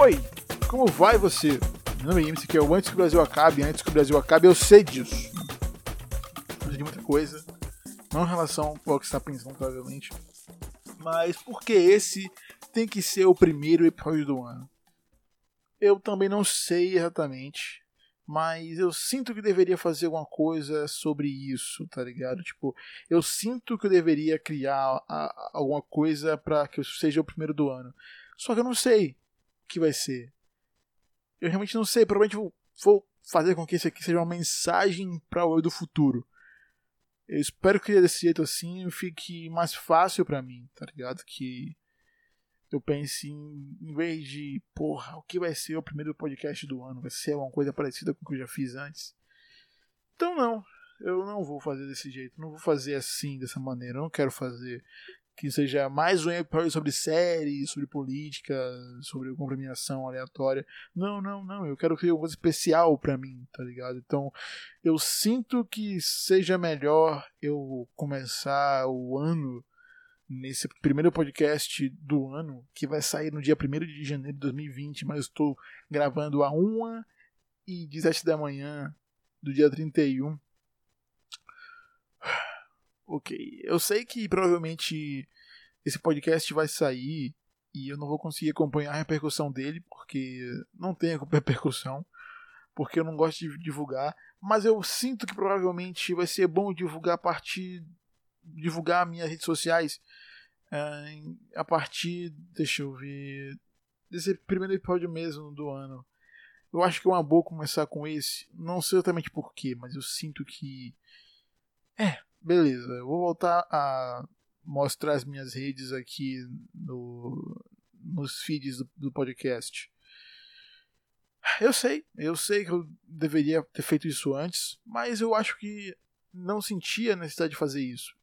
Oi, como vai você? Meu nome é MC, que é o Antes que o Brasil acabe. Antes que o Brasil acabe, eu sei disso. Eu sei de muita coisa. Não em relação ao que você está pensando, provavelmente. Mas porque esse tem que ser o primeiro episódio do ano? Eu também não sei exatamente. Mas eu sinto que deveria fazer alguma coisa sobre isso, tá ligado? Tipo, eu sinto que eu deveria criar a, alguma coisa para que eu seja o primeiro do ano. Só que eu não sei que vai ser. Eu realmente não sei. Provavelmente vou, vou fazer com que isso aqui seja uma mensagem para o eu do futuro. Eu espero que desse jeito assim fique mais fácil para mim, tá ligado? Que eu pense em, em vez de, porra, o que vai ser o primeiro podcast do ano? Vai ser alguma coisa parecida com o que eu já fiz antes? Então não, eu não vou fazer desse jeito, não vou fazer assim, dessa maneira. Eu não quero fazer que seja mais um episódio sobre série, sobre política, sobre comprimiação aleatória. Não, não, não. Eu quero criar uma coisa especial para mim, tá ligado? Então, eu sinto que seja melhor eu começar o ano nesse primeiro podcast do ano, que vai sair no dia 1 de janeiro de 2020, mas estou gravando a 1 e 17 da manhã do dia 31. Ok, eu sei que provavelmente esse podcast vai sair e eu não vou conseguir acompanhar a repercussão dele, porque não tem repercussão, porque eu não gosto de divulgar, mas eu sinto que provavelmente vai ser bom divulgar a partir divulgar minhas redes sociais uh, a partir, deixa eu ver, desse primeiro episódio mesmo do ano. Eu acho que é uma boa começar com esse. Não sei exatamente porquê, mas eu sinto que. É, beleza. Eu vou voltar a mostrar as minhas redes aqui no, nos feeds do, do podcast. Eu sei, eu sei que eu deveria ter feito isso antes, mas eu acho que não sentia a necessidade de fazer isso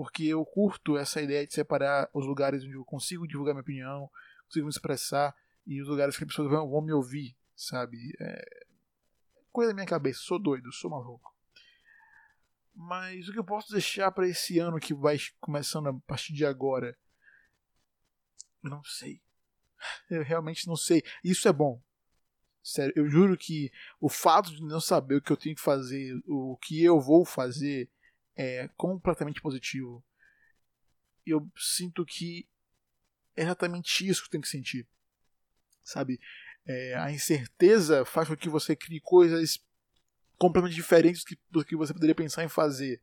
porque eu curto essa ideia de separar os lugares onde eu consigo divulgar minha opinião, consigo me expressar e os lugares que as pessoas vão, me ouvir, sabe? É coisa da minha cabeça, sou doido, sou maluco. Mas o que eu posso deixar para esse ano que vai começando a partir de agora? Não sei. Eu realmente não sei. Isso é bom. Sério, eu juro que o fato de não saber o que eu tenho que fazer, o que eu vou fazer, é completamente positivo. Eu sinto que é exatamente isso que eu tenho que sentir. Sabe? É, a incerteza faz com que você crie coisas completamente diferentes do que você poderia pensar em fazer.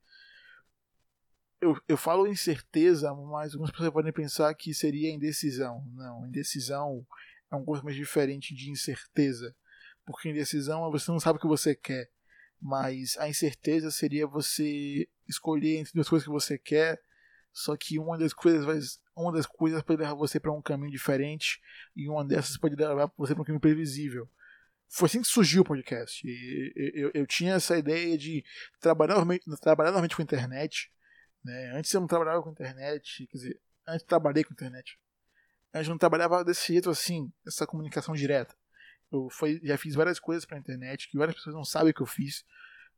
Eu, eu falo incerteza, mas algumas pessoas podem pensar que seria indecisão. Não, indecisão é um coisa mais diferente de incerteza. Porque indecisão é você não sabe o que você quer. Mas a incerteza seria você escolher entre duas coisas que você quer, só que uma das coisas vai, uma das coisas pode levar você para um caminho diferente e uma dessas pode levar você para um caminho previsível. Foi assim que surgiu o podcast. Eu, eu, eu, tinha essa ideia de trabalhar normalmente, trabalhar normalmente com internet. Né? Antes eu não trabalhava com internet, quer dizer, antes trabalhei com internet. Antes eu não trabalhava desse jeito assim, essa comunicação direta. Eu foi, já fiz várias coisas para a internet que várias pessoas não sabem que eu fiz.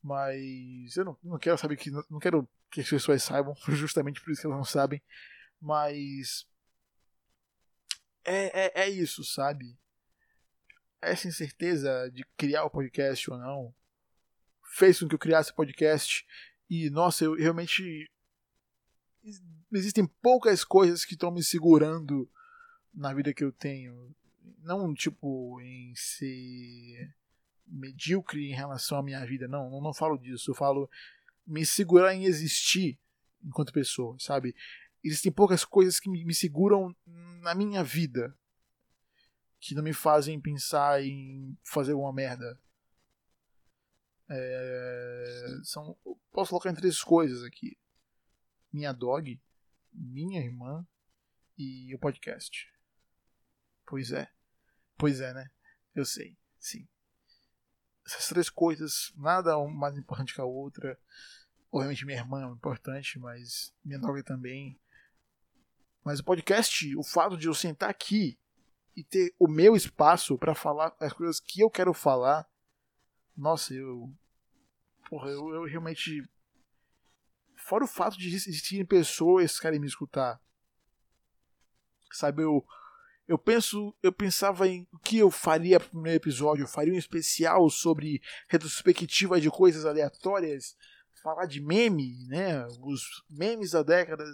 Mas eu não, não quero saber que. Não quero que as pessoas saibam, justamente por isso que elas não sabem. Mas. É, é, é isso, sabe? Essa incerteza de criar o podcast ou não fez com que eu criasse o podcast. E, nossa, eu realmente. Existem poucas coisas que estão me segurando na vida que eu tenho. Não, tipo, em ser medíocre em relação à minha vida. Não, não, não falo disso. Eu falo me segurar em existir enquanto pessoa, sabe? Existem poucas coisas que me, me seguram na minha vida que não me fazem pensar em fazer uma merda. É, são, posso colocar em três coisas aqui: minha dog, minha irmã e o podcast. Pois é, pois é, né? Eu sei, sim essas três coisas, nada mais importante que a outra. Obviamente minha irmã é importante, mas minha droga também. Mas o podcast, o fato de eu sentar aqui e ter o meu espaço para falar as coisas que eu quero falar, nossa, eu. Porra, eu, eu realmente. Fora o fato de existirem pessoas que querem me escutar. Sabe, eu, Eu penso, eu pensava em o que eu faria pro primeiro episódio. Eu faria um especial sobre retrospectiva de coisas aleatórias, falar de meme, né? Os memes da década,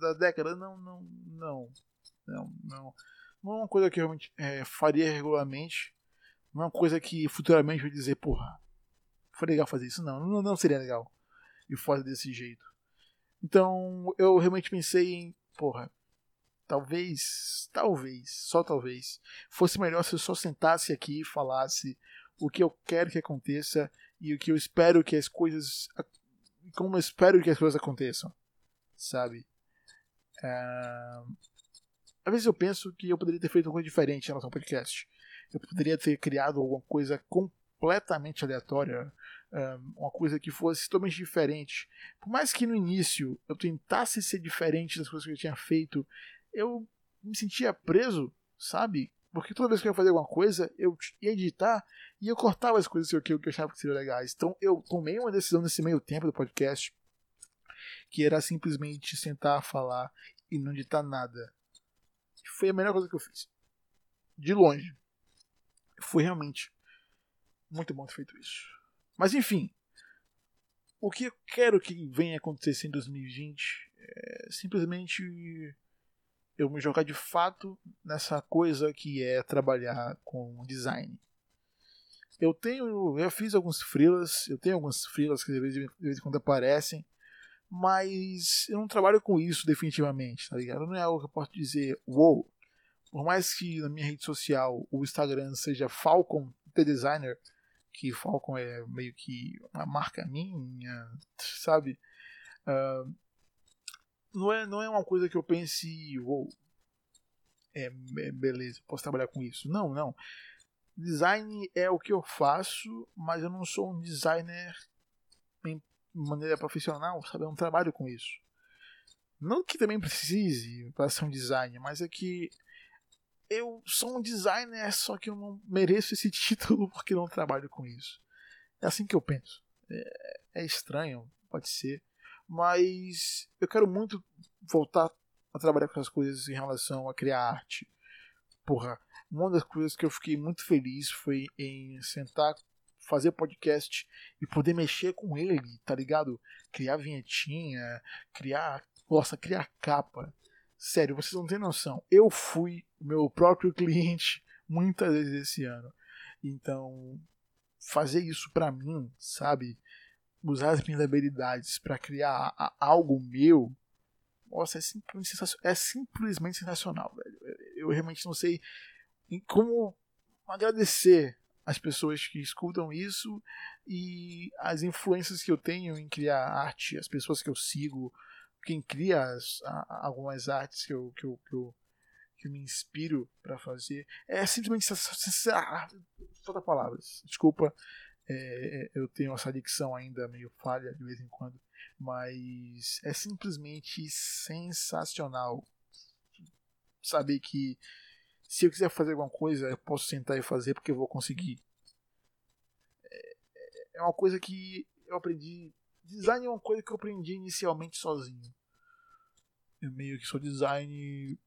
da década, não, não, não, não, não, não é uma coisa que eu realmente é, faria regularmente. Não é uma coisa que futuramente eu vou dizer, porra, foi legal fazer isso. Não, não, não seria legal e fazer desse jeito. Então eu realmente pensei em, porra, talvez, talvez, só talvez, fosse melhor se eu só sentasse aqui e falasse o que eu quero que aconteça e o que eu espero que as coisas. como eu espero que as coisas aconteçam, sabe? Uh, às vezes eu penso que eu poderia ter feito alguma coisa diferente em relação ao podcast eu poderia ter criado alguma coisa completamente aleatória, uma coisa que fosse totalmente diferente. Por mais que no início eu tentasse ser diferente das coisas que eu tinha feito, eu me sentia preso, sabe? Porque toda vez que eu ia fazer alguma coisa, eu ia editar e eu cortava as coisas que eu, que eu achava que seriam legais. Então eu tomei uma decisão nesse meio tempo do podcast que era simplesmente sentar, falar e não editar nada. Foi a melhor coisa que eu fiz. De longe foi realmente muito bom ter feito isso. Mas enfim, o que eu quero que venha acontecer em 2020 é simplesmente eu me jogar de fato nessa coisa que é trabalhar com design. Eu tenho, eu fiz alguns freelas, eu tenho alguns freelas que de vez em quando aparecem, mas eu não trabalho com isso definitivamente, tá ligado? Não é algo que eu posso dizer, wow, por mais que na minha rede social o Instagram seja Falcon The Designer, que Falcon é meio que uma marca minha, sabe? Uh, não, é, não é uma coisa que eu pense, uou, é, é, beleza, posso trabalhar com isso. Não, não. Design é o que eu faço, mas eu não sou um designer em maneira profissional, sabe? Eu não trabalho com isso. Não que também precise para ser um designer, mas é que eu sou um designer, só que eu não mereço esse título porque não trabalho com isso. É assim que eu penso. É, é estranho, pode ser, mas eu quero muito voltar a trabalhar com as coisas em relação a criar arte. Porra, uma das coisas que eu fiquei muito feliz foi em sentar, fazer podcast e poder mexer com ele, tá ligado? Criar vinhetinha, criar, nossa, criar capa. Sério, vocês não têm noção. Eu fui meu próprio cliente muitas vezes esse ano. Então, fazer isso para mim, sabe? Usar as minhas habilidades para criar algo meu, nossa, é simplesmente, sensacional, é simplesmente sensacional, velho. Eu realmente não sei como agradecer as pessoas que escutam isso e as influências que eu tenho em criar arte, as pessoas que eu sigo, quem cria as, a, algumas artes que eu, que eu, que eu, que eu me inspiro para fazer. É simplesmente. Ah, falta palavras. Desculpa, é, é, eu tenho essa dicção ainda meio falha de vez em quando. Mas é simplesmente sensacional saber que se eu quiser fazer alguma coisa, eu posso sentar e fazer porque eu vou conseguir. É, é uma coisa que eu aprendi Design é uma coisa que eu aprendi inicialmente sozinho. Eu meio que sou design.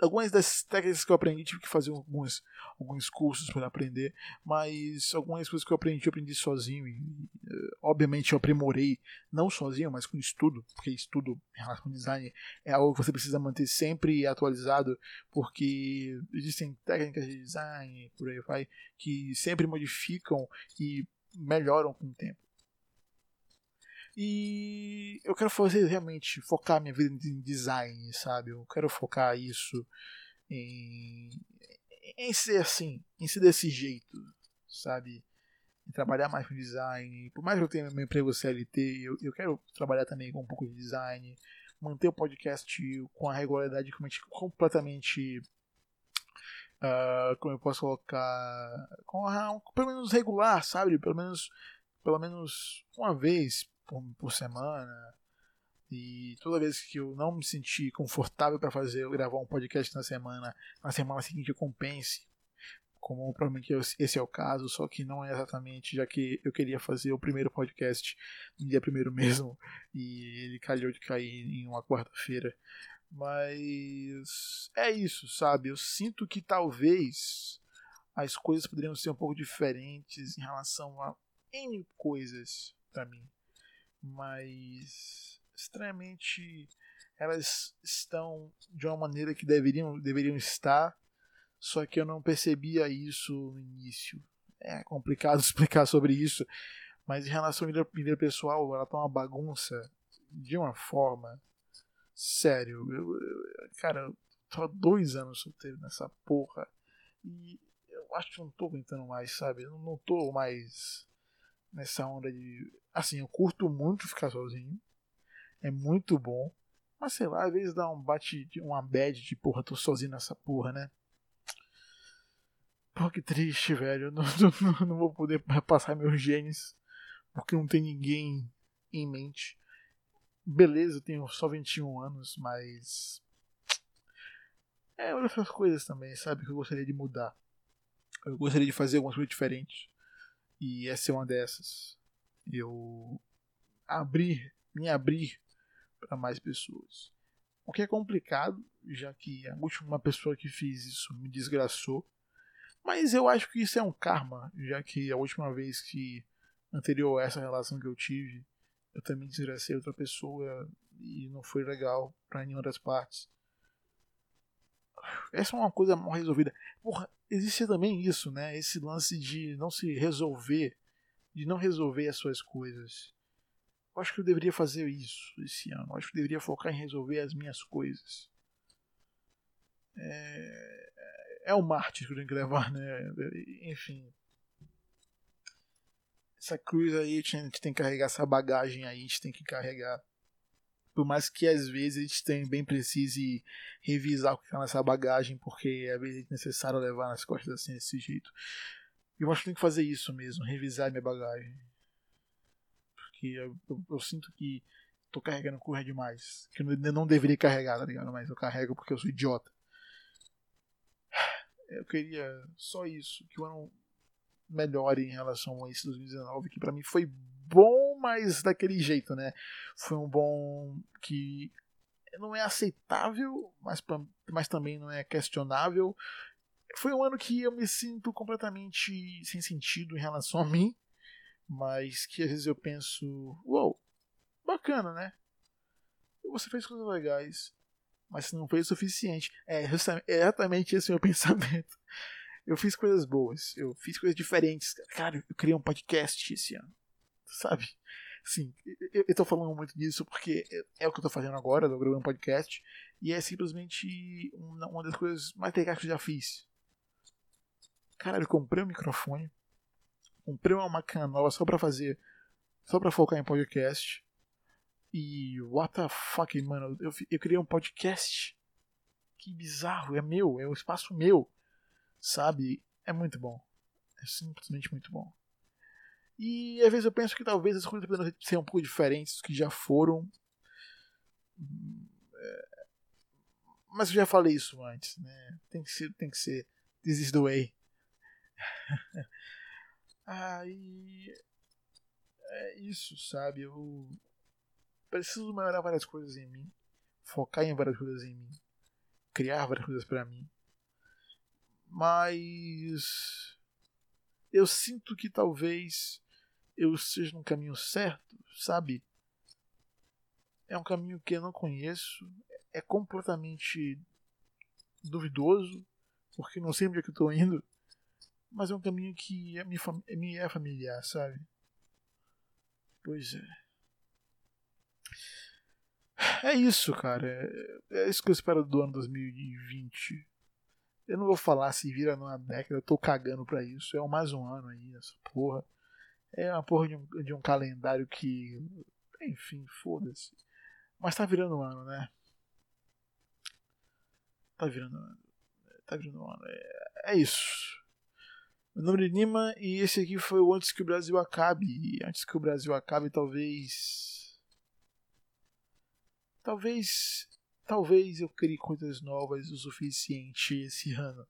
Algumas das técnicas que eu aprendi tive que fazer alguns, alguns cursos para aprender, mas algumas coisas que eu aprendi, eu aprendi sozinho. E, obviamente eu aprimorei, não sozinho, mas com estudo, porque estudo em relação ao design é algo que você precisa manter sempre atualizado, porque existem técnicas de design, por aí vai, que sempre modificam e melhoram com o tempo. E eu quero fazer realmente focar minha vida em design, sabe? Eu quero focar isso em, em ser assim, em ser desse jeito, sabe? Em trabalhar mais com design. Por mais que eu tenha meu emprego CLT, eu, eu quero trabalhar também com um pouco de design. Manter o podcast com a regularidade completamente. Uh, como eu posso colocar. Com a, pelo menos regular, sabe? Pelo menos, pelo menos uma vez por, por semana. E toda vez que eu não me sentir confortável para fazer, eu gravar um podcast na semana, na semana seguinte eu compense. Como provavelmente esse é o caso, só que não é exatamente, já que eu queria fazer o primeiro podcast no dia primeiro mesmo, e ele calhou de cair em uma quarta-feira. Mas é isso, sabe? Eu sinto que talvez as coisas poderiam ser um pouco diferentes em relação a N coisas para mim. Mas estranhamente elas estão de uma maneira que deveriam, deveriam estar, só que eu não percebia isso no início. É complicado explicar sobre isso, mas em relação à vida, vida pessoal, ela tá uma bagunça de uma forma. Sério, eu, eu, cara, eu tô há dois anos solteiro nessa porra. E eu acho que não tô aguentando mais, sabe? Eu não tô mais nessa onda de. Assim, eu curto muito ficar sozinho. É muito bom. Mas sei lá, às vezes dá um bate, uma bad de porra, tô sozinho nessa porra, né? Pô, que triste, velho. Eu não, não, não vou poder passar meus genes porque não tem ninguém em mente. Beleza, eu tenho só 21 anos, mas. É, outras coisas também, sabe? Que eu gostaria de mudar. Eu gostaria de fazer algumas coisas diferentes. E essa é uma dessas. Eu abrir, me abrir para mais pessoas. O que é complicado, já que a última pessoa que fez isso me desgraçou. Mas eu acho que isso é um karma, já que a última vez que anterior a essa relação que eu tive, eu também desgracei outra pessoa e não foi legal para nenhuma das partes. Essa é uma coisa mal resolvida. Porra, existe também isso, né? Esse lance de não se resolver, de não resolver as suas coisas. Eu acho que eu deveria fazer isso esse ano. Eu acho que eu deveria focar em resolver as minhas coisas. É, é o mártir que eu tenho que levar, né? Enfim. Essa cruz aí, a gente tem que carregar essa bagagem aí, a gente tem que carregar. Por mais que às vezes a gente tem, bem precise revisar o que está nessa bagagem, porque às vezes é necessário levar nas costas assim desse jeito. Eu acho que tem que fazer isso mesmo, revisar minha bagagem porque eu, eu, eu sinto que tô carregando curva demais. Que eu não deveria carregar, tá ligado? Mas eu carrego porque eu sou idiota. Eu queria só isso, que o ano melhore em relação a esse 2019, que para mim foi bom, mas daquele jeito, né? Foi um bom que não é aceitável, mas, mas também não é questionável. Foi um ano que eu me sinto completamente sem sentido em relação a mim mas que às vezes eu penso, uou, bacana, né? Você fez coisas legais, mas não fez o suficiente. É exatamente esse o meu pensamento. Eu fiz coisas boas, eu fiz coisas diferentes. Cara, eu criei um podcast esse ano, sabe? Sim, eu, eu tô falando muito disso porque é o que eu tô fazendo agora, eu gravando um podcast, e é simplesmente uma das coisas mais legais que eu já fiz. Cara, eu comprei um microfone, comprei uma máquina nova só pra fazer. Só pra focar em podcast. E what the fuck, mano, eu, eu criei um podcast. Que bizarro, é meu, é um espaço meu. Sabe? É muito bom. É simplesmente muito bom. E às vezes eu penso que talvez as coisas poderiam ser um pouco diferentes do que já foram. Mas eu já falei isso antes, né? Tem que ser, tem que ser. This is the way. Aí. É isso, sabe? Eu preciso melhorar várias coisas em mim, focar em várias coisas em mim, criar várias coisas para mim. Mas. Eu sinto que talvez eu esteja no caminho certo, sabe? É um caminho que eu não conheço, é completamente duvidoso, porque não sei onde é que eu tô indo mas é um caminho que é me, me é familiar, sabe? Pois é. É isso, cara. É, é isso que eu espero do ano 2020. Eu não vou falar se vira numa década, eu tô cagando pra isso. É mais um ano aí, essa porra. É uma porra de um, de um calendário que. Enfim, foda-se. Mas tá virando um ano, né? Tá virando um ano. Tá virando um ano. É, é isso. Meu nome é Nima e esse aqui foi o Antes que o Brasil Acabe. E antes que o Brasil acabe, talvez. Talvez. Talvez eu crie coisas novas o suficiente esse ano.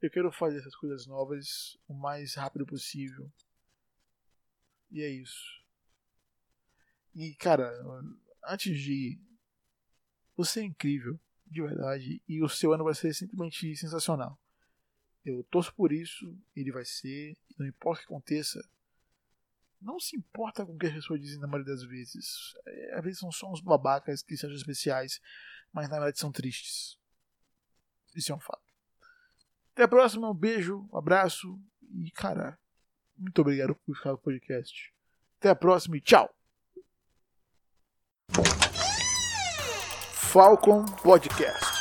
Eu quero fazer essas coisas novas o mais rápido possível. E é isso. E, cara, antes de Você é incrível, de verdade, e o seu ano vai ser simplesmente sensacional. Eu torço por isso, ele vai ser, não importa o que aconteça. Não se importa com o que as pessoas dizem na maioria das vezes. É, às vezes são só uns babacas que sejam especiais, mas na verdade são tristes. Isso é um fato. Até a próxima, um beijo, um abraço e, cara, muito obrigado por ficar no podcast. Até a próxima e tchau! Falcon Podcast.